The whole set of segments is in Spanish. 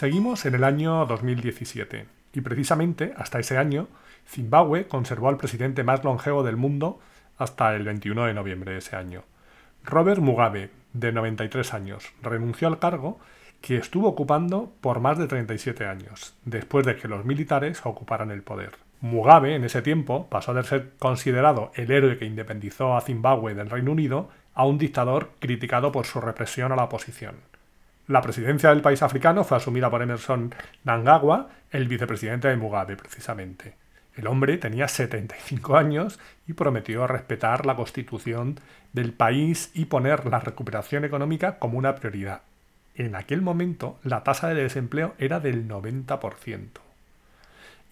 Seguimos en el año 2017 y precisamente hasta ese año Zimbabue conservó al presidente más longevo del mundo hasta el 21 de noviembre de ese año. Robert Mugabe, de 93 años, renunció al cargo que estuvo ocupando por más de 37 años, después de que los militares ocuparan el poder. Mugabe, en ese tiempo, pasó de ser considerado el héroe que independizó a Zimbabue del Reino Unido a un dictador criticado por su represión a la oposición. La presidencia del país africano fue asumida por Emerson Nangagwa, el vicepresidente de Mugabe, precisamente. El hombre tenía 75 años y prometió respetar la constitución del país y poner la recuperación económica como una prioridad. En aquel momento la tasa de desempleo era del 90%.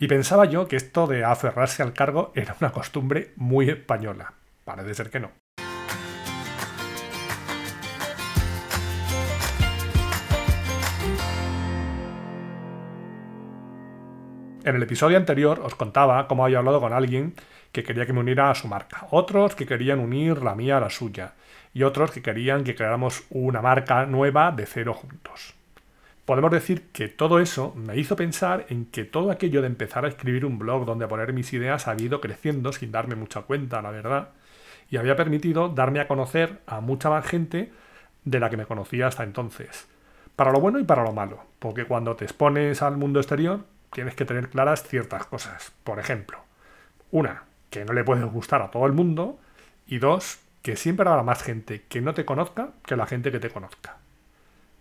Y pensaba yo que esto de aferrarse al cargo era una costumbre muy española. Parece ser que no. En el episodio anterior os contaba cómo había hablado con alguien que quería que me uniera a su marca, otros que querían unir la mía a la suya y otros que querían que creáramos una marca nueva de cero juntos. Podemos decir que todo eso me hizo pensar en que todo aquello de empezar a escribir un blog donde poner mis ideas había ido creciendo sin darme mucha cuenta, la verdad, y había permitido darme a conocer a mucha más gente de la que me conocía hasta entonces. Para lo bueno y para lo malo, porque cuando te expones al mundo exterior, tienes que tener claras ciertas cosas. Por ejemplo, una, que no le puedes gustar a todo el mundo. Y dos, que siempre habrá más gente que no te conozca que la gente que te conozca.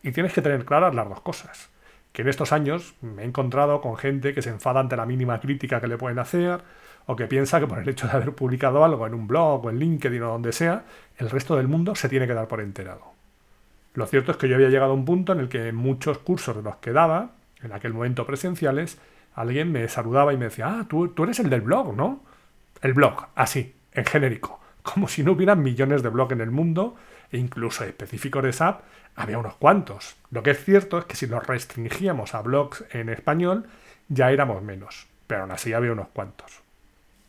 Y tienes que tener claras las dos cosas. Que en estos años me he encontrado con gente que se enfada ante la mínima crítica que le pueden hacer, o que piensa que por el hecho de haber publicado algo en un blog o en LinkedIn o donde sea, el resto del mundo se tiene que dar por enterado. Lo cierto es que yo había llegado a un punto en el que muchos cursos de los que daba, en aquel momento presenciales, alguien me saludaba y me decía, ah, tú, tú eres el del blog, ¿no? El blog, así, en genérico, como si no hubiera millones de blogs en el mundo, e incluso específicos de SAP, había unos cuantos. Lo que es cierto es que si nos restringíamos a blogs en español, ya éramos menos, pero aún así había unos cuantos.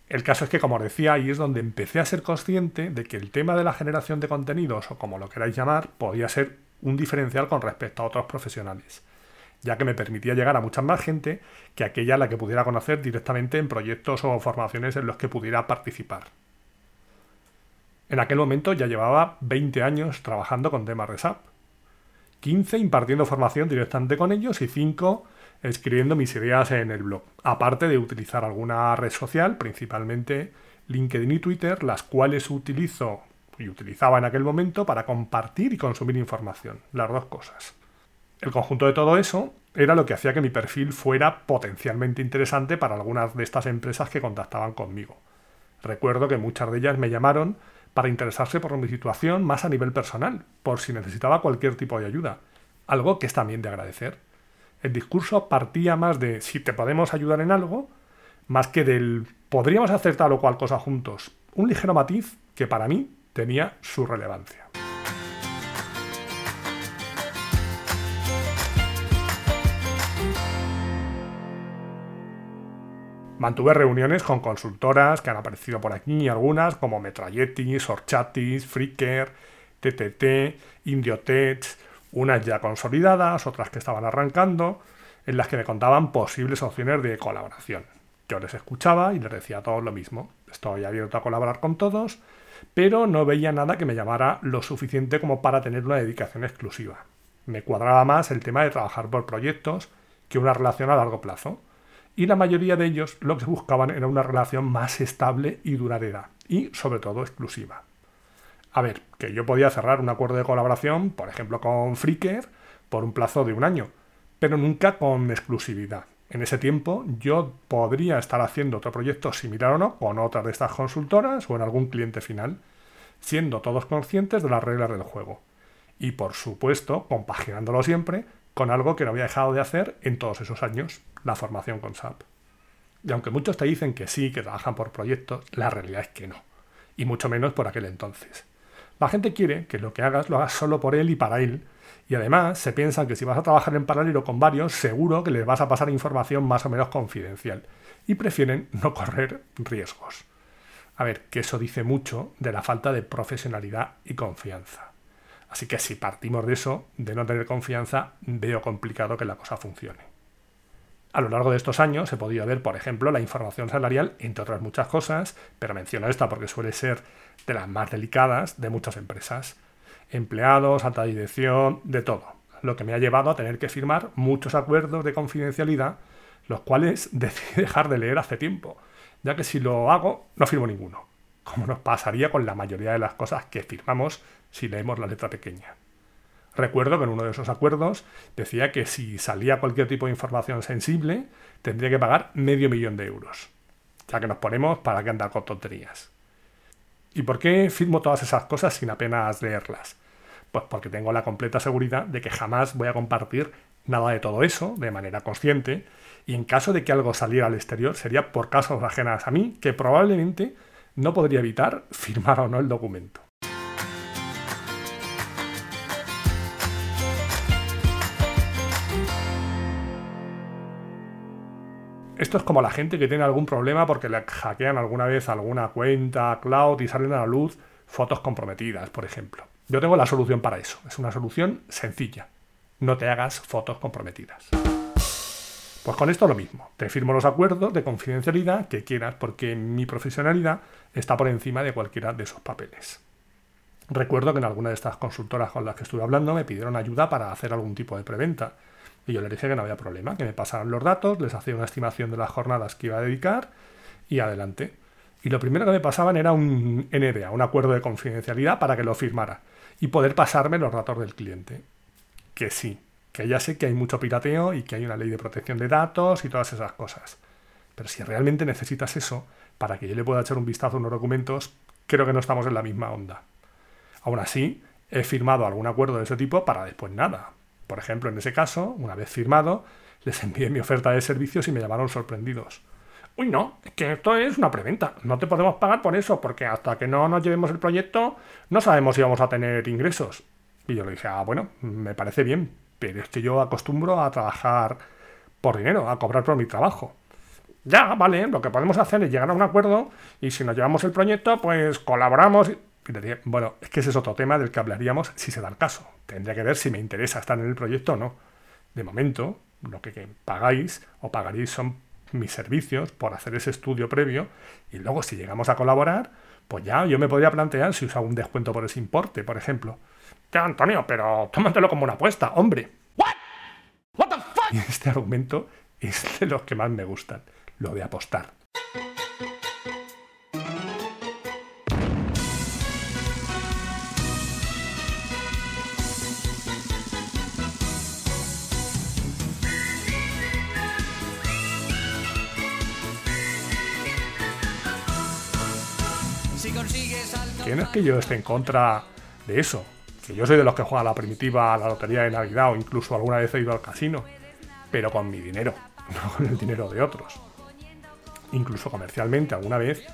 El caso es que, como decía, ahí es donde empecé a ser consciente de que el tema de la generación de contenidos, o como lo queráis llamar, podía ser un diferencial con respecto a otros profesionales ya que me permitía llegar a mucha más gente que aquella la que pudiera conocer directamente en proyectos o formaciones en los que pudiera participar. En aquel momento ya llevaba 20 años trabajando con temas de SAP, 15 impartiendo formación directamente con ellos y 5 escribiendo mis ideas en el blog, aparte de utilizar alguna red social, principalmente LinkedIn y Twitter, las cuales utilizo y utilizaba en aquel momento para compartir y consumir información, las dos cosas. El conjunto de todo eso era lo que hacía que mi perfil fuera potencialmente interesante para algunas de estas empresas que contactaban conmigo. Recuerdo que muchas de ellas me llamaron para interesarse por mi situación más a nivel personal, por si necesitaba cualquier tipo de ayuda, algo que es también de agradecer. El discurso partía más de si te podemos ayudar en algo, más que del podríamos hacer tal o cual cosa juntos, un ligero matiz que para mí tenía su relevancia. Mantuve reuniones con consultoras que han aparecido por aquí, algunas como Metralletis, Orchatis, Fricker, TTT, Indiotech, unas ya consolidadas, otras que estaban arrancando, en las que me contaban posibles opciones de colaboración. Yo les escuchaba y les decía todo lo mismo. Estoy abierto a colaborar con todos, pero no veía nada que me llamara lo suficiente como para tener una dedicación exclusiva. Me cuadraba más el tema de trabajar por proyectos que una relación a largo plazo y la mayoría de ellos lo que buscaban era una relación más estable y duradera, y sobre todo exclusiva. A ver, que yo podía cerrar un acuerdo de colaboración, por ejemplo con Fricker, por un plazo de un año, pero nunca con exclusividad. En ese tiempo yo podría estar haciendo otro proyecto similar o no con otra de estas consultoras o en algún cliente final, siendo todos conscientes de las reglas del juego. Y por supuesto, compaginándolo siempre con algo que no había dejado de hacer en todos esos años, la formación con SAP. Y aunque muchos te dicen que sí, que trabajan por proyectos, la realidad es que no. Y mucho menos por aquel entonces. La gente quiere que lo que hagas lo hagas solo por él y para él. Y además se piensan que si vas a trabajar en paralelo con varios, seguro que les vas a pasar información más o menos confidencial. Y prefieren no correr riesgos. A ver, que eso dice mucho de la falta de profesionalidad y confianza. Así que si partimos de eso, de no tener confianza, veo complicado que la cosa funcione. A lo largo de estos años he podido ver, por ejemplo, la información salarial, entre otras muchas cosas, pero menciono esta porque suele ser de las más delicadas de muchas empresas. Empleados, alta dirección, de todo. Lo que me ha llevado a tener que firmar muchos acuerdos de confidencialidad, los cuales decidí dejar de leer hace tiempo, ya que si lo hago, no firmo ninguno, como nos pasaría con la mayoría de las cosas que firmamos si leemos la letra pequeña. Recuerdo que en uno de esos acuerdos decía que si salía cualquier tipo de información sensible, tendría que pagar medio millón de euros. Ya que nos ponemos para que andar con tonterías. ¿Y por qué firmo todas esas cosas sin apenas leerlas? Pues porque tengo la completa seguridad de que jamás voy a compartir nada de todo eso de manera consciente y en caso de que algo saliera al exterior sería por casos ajenas a mí que probablemente no podría evitar firmar o no el documento. Esto es como la gente que tiene algún problema porque le hackean alguna vez alguna cuenta cloud y salen a la luz fotos comprometidas, por ejemplo. Yo tengo la solución para eso. Es una solución sencilla. No te hagas fotos comprometidas. Pues con esto lo mismo. Te firmo los acuerdos de confidencialidad que quieras porque mi profesionalidad está por encima de cualquiera de esos papeles. Recuerdo que en alguna de estas consultoras con las que estuve hablando me pidieron ayuda para hacer algún tipo de preventa y yo le dije que no había problema, que me pasaran los datos, les hacía una estimación de las jornadas que iba a dedicar y adelante. Y lo primero que me pasaban era un NDA, un acuerdo de confidencialidad para que lo firmara y poder pasarme los datos del cliente. Que sí, que ya sé que hay mucho pirateo y que hay una ley de protección de datos y todas esas cosas. Pero si realmente necesitas eso para que yo le pueda echar un vistazo a unos documentos, creo que no estamos en la misma onda. Aún así, he firmado algún acuerdo de ese tipo para después nada, por ejemplo, en ese caso, una vez firmado, les envié mi oferta de servicios y me llamaron sorprendidos. Uy, no, es que esto es una preventa. No te podemos pagar por eso, porque hasta que no nos llevemos el proyecto, no sabemos si vamos a tener ingresos. Y yo le dije, ah, bueno, me parece bien, pero es que yo acostumbro a trabajar por dinero, a cobrar por mi trabajo. Ya, vale, lo que podemos hacer es llegar a un acuerdo y si nos llevamos el proyecto, pues colaboramos. Bueno, es que ese es otro tema del que hablaríamos si se da el caso. Tendría que ver si me interesa estar en el proyecto o no. De momento, lo que, pagáis o pagaréis son mis servicios por hacer ese estudio previo y luego si llegamos a colaborar, pues ya yo me podría plantear si usa un descuento por ese importe, por ejemplo. Antonio, pero tómatelo como una apuesta, hombre. What? Y este argumento es de los que más me gustan, lo de apostar. que no es que yo esté en contra de eso, que yo soy de los que juega la primitiva, la lotería de Navidad o incluso alguna vez he ido al casino, pero con mi dinero, no con el dinero de otros. Incluso comercialmente alguna vez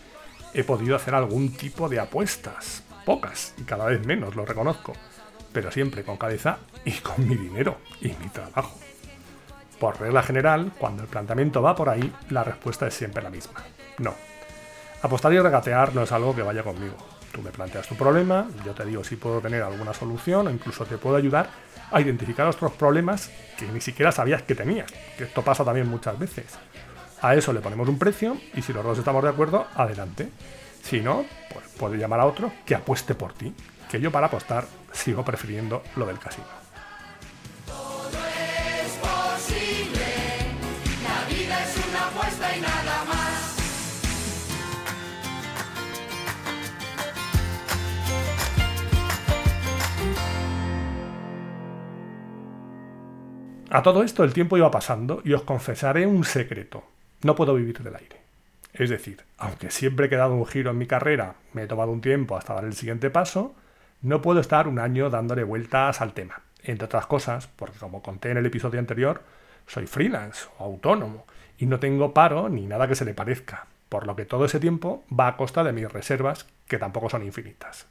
he podido hacer algún tipo de apuestas, pocas y cada vez menos, lo reconozco, pero siempre con cabeza y con mi dinero y mi trabajo. Por regla general, cuando el planteamiento va por ahí, la respuesta es siempre la misma. No. Apostar y regatear no es algo que vaya conmigo. Tú me planteas tu problema, yo te digo si puedo tener alguna solución o incluso te puedo ayudar a identificar otros problemas que ni siquiera sabías que tenías, que esto pasa también muchas veces. A eso le ponemos un precio y si los dos estamos de acuerdo, adelante. Si no, pues puede llamar a otro que apueste por ti, que yo para apostar sigo prefiriendo lo del casino. A todo esto el tiempo iba pasando y os confesaré un secreto. No puedo vivir del aire. Es decir, aunque siempre he quedado un giro en mi carrera, me he tomado un tiempo hasta dar el siguiente paso, no puedo estar un año dándole vueltas al tema. entre otras cosas, porque como conté en el episodio anterior, soy freelance o autónomo y no tengo paro ni nada que se le parezca, por lo que todo ese tiempo va a costa de mis reservas, que tampoco son infinitas.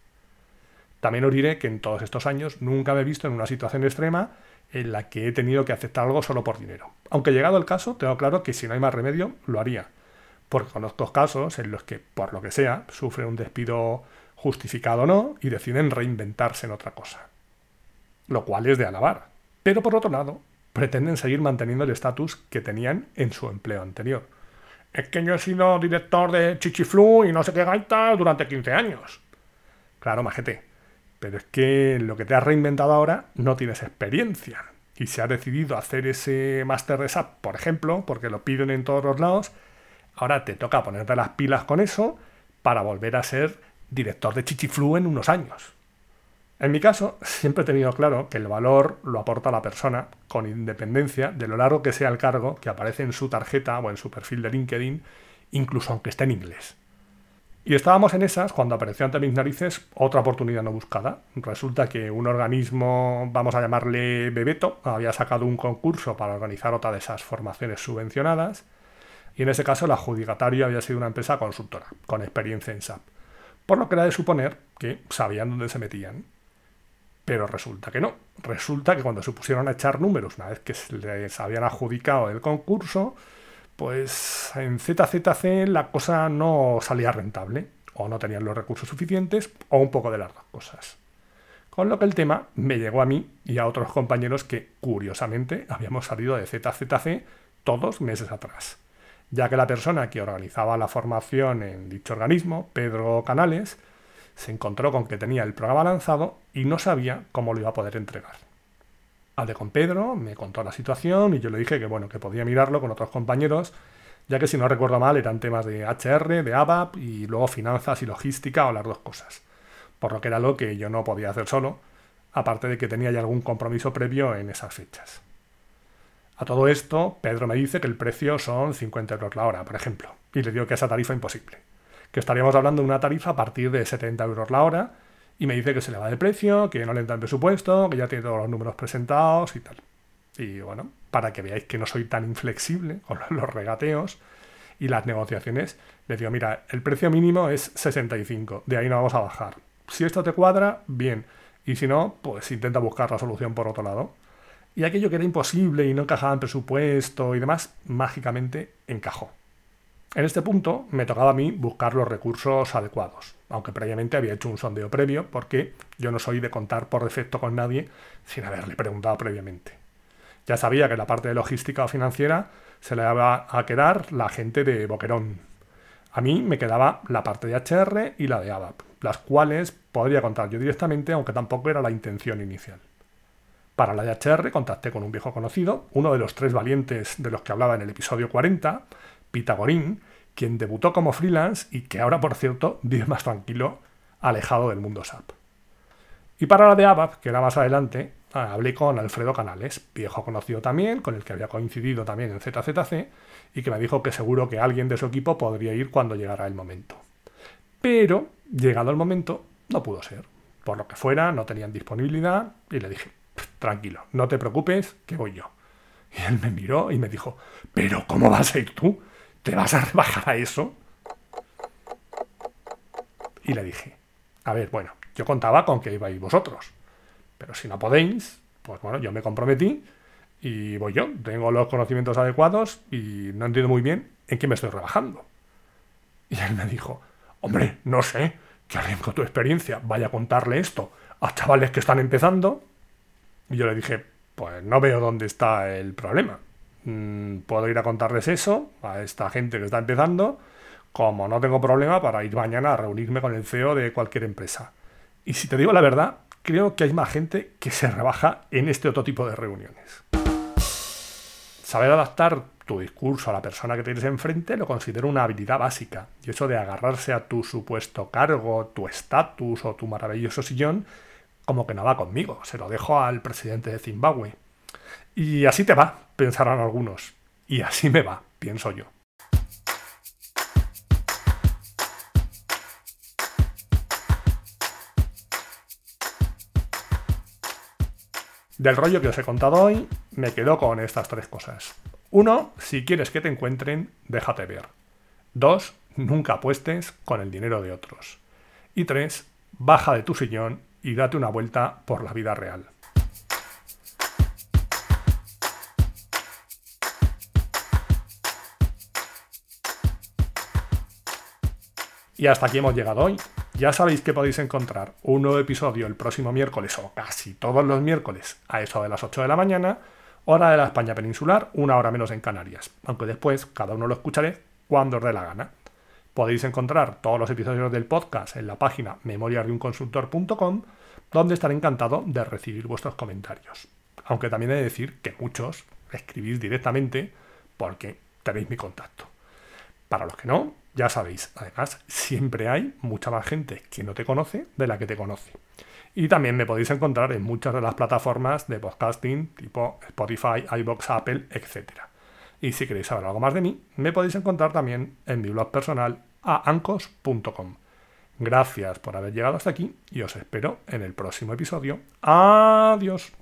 También os diré que en todos estos años nunca me he visto en una situación extrema en la que he tenido que aceptar algo solo por dinero. Aunque llegado el caso, tengo claro que si no hay más remedio, lo haría. Porque conozco casos en los que, por lo que sea, sufren un despido justificado o no y deciden reinventarse en otra cosa. Lo cual es de alabar. Pero por otro lado, pretenden seguir manteniendo el estatus que tenían en su empleo anterior. Es que yo he sido director de Chichiflu y no sé qué gaita durante 15 años. Claro, majete. Pero es que lo que te has reinventado ahora no tienes experiencia. Y si has decidido hacer ese máster de SAP, por ejemplo, porque lo piden en todos los lados, ahora te toca ponerte las pilas con eso para volver a ser director de Chichiflu en unos años. En mi caso, siempre he tenido claro que el valor lo aporta la persona, con independencia de lo largo que sea el cargo que aparece en su tarjeta o en su perfil de LinkedIn, incluso aunque esté en inglés. Y estábamos en esas cuando apareció ante mis narices otra oportunidad no buscada. Resulta que un organismo, vamos a llamarle Bebeto, había sacado un concurso para organizar otra de esas formaciones subvencionadas, y en ese caso el adjudicatario había sido una empresa consultora, con experiencia en SAP. Por lo que era de suponer que sabían dónde se metían. Pero resulta que no. Resulta que cuando se pusieron a echar números, una vez que les habían adjudicado el concurso, pues en ZZC la cosa no salía rentable. O no tenían los recursos suficientes, o un poco de las dos cosas. Con lo que el tema me llegó a mí y a otros compañeros que, curiosamente, habíamos salido de ZZC todos meses atrás. Ya que la persona que organizaba la formación en dicho organismo, Pedro Canales, se encontró con que tenía el programa lanzado y no sabía cómo lo iba a poder entregar. Hablé con Pedro, me contó la situación y yo le dije que bueno, que podía mirarlo con otros compañeros, ya que si no recuerdo mal eran temas de HR, de ABAP y luego finanzas y logística o las dos cosas. Por lo que era lo que yo no podía hacer solo, aparte de que tenía ya algún compromiso previo en esas fechas. A todo esto, Pedro me dice que el precio son 50 euros la hora, por ejemplo, y le digo que esa tarifa imposible que estaríamos hablando de una tarifa a partir de 70 euros la hora, y me dice que se le va de precio, que no le el presupuesto, que ya tiene todos los números presentados y tal. Y bueno, para que veáis que no soy tan inflexible con los regateos y las negociaciones, le digo, mira, el precio mínimo es 65, de ahí no vamos a bajar. Si esto te cuadra, bien, y si no, pues intenta buscar la solución por otro lado. Y aquello que era imposible y no encajaba en presupuesto y demás, mágicamente encajó. En este punto me tocaba a mí buscar los recursos adecuados, aunque previamente había hecho un sondeo previo porque yo no soy de contar por defecto con nadie sin haberle preguntado previamente. Ya sabía que la parte de logística o financiera se le iba a quedar la gente de Boquerón. A mí me quedaba la parte de HR y la de ABAP, las cuales podría contar yo directamente, aunque tampoco era la intención inicial. Para la de HR contacté con un viejo conocido, uno de los tres valientes de los que hablaba en el episodio 40, Pitagorín, quien debutó como freelance y que ahora, por cierto, vive más tranquilo, alejado del mundo SAP. Y para la de ABAP, que era más adelante, ah, hablé con Alfredo Canales, viejo conocido también, con el que había coincidido también en ZZC, y que me dijo que seguro que alguien de su equipo podría ir cuando llegara el momento. Pero, llegado el momento, no pudo ser. Por lo que fuera, no tenían disponibilidad, y le dije, tranquilo, no te preocupes, que voy yo. Y él me miró y me dijo, ¿pero cómo vas a ir tú? ¿Te vas a rebajar a eso? Y le dije, a ver, bueno, yo contaba con que ibais vosotros, pero si no podéis, pues bueno, yo me comprometí y voy yo, tengo los conocimientos adecuados y no entiendo muy bien en qué me estoy rebajando. Y él me dijo, hombre, no sé, que alguien con tu experiencia vaya a contarle esto a chavales que están empezando. Y yo le dije, pues no veo dónde está el problema. Mm, puedo ir a contarles eso a esta gente que está empezando, como no tengo problema para ir mañana a reunirme con el CEO de cualquier empresa. Y si te digo la verdad, creo que hay más gente que se rebaja en este otro tipo de reuniones. Saber adaptar tu discurso a la persona que tienes enfrente lo considero una habilidad básica. Y eso de agarrarse a tu supuesto cargo, tu estatus o tu maravilloso sillón, como que no va conmigo. Se lo dejo al presidente de Zimbabue. Y así te va, pensarán algunos. Y así me va, pienso yo. Del rollo que os he contado hoy, me quedo con estas tres cosas. Uno, si quieres que te encuentren, déjate ver. Dos, nunca apuestes con el dinero de otros. Y tres, baja de tu sillón y date una vuelta por la vida real. Y hasta aquí hemos llegado hoy. Ya sabéis que podéis encontrar un nuevo episodio el próximo miércoles o casi todos los miércoles a eso de las 8 de la mañana, hora de la España peninsular, una hora menos en Canarias. Aunque después cada uno lo escucharé cuando os dé la gana. Podéis encontrar todos los episodios del podcast en la página memoriasdeunconsultor.com, donde estaré encantado de recibir vuestros comentarios. Aunque también he de decir que muchos escribís directamente porque tenéis mi contacto. Para los que no, ya sabéis, además, siempre hay mucha más gente que no te conoce de la que te conoce. Y también me podéis encontrar en muchas de las plataformas de podcasting tipo Spotify, iBox, Apple, etc. Y si queréis saber algo más de mí, me podéis encontrar también en mi blog personal a ancos.com. Gracias por haber llegado hasta aquí y os espero en el próximo episodio. Adiós.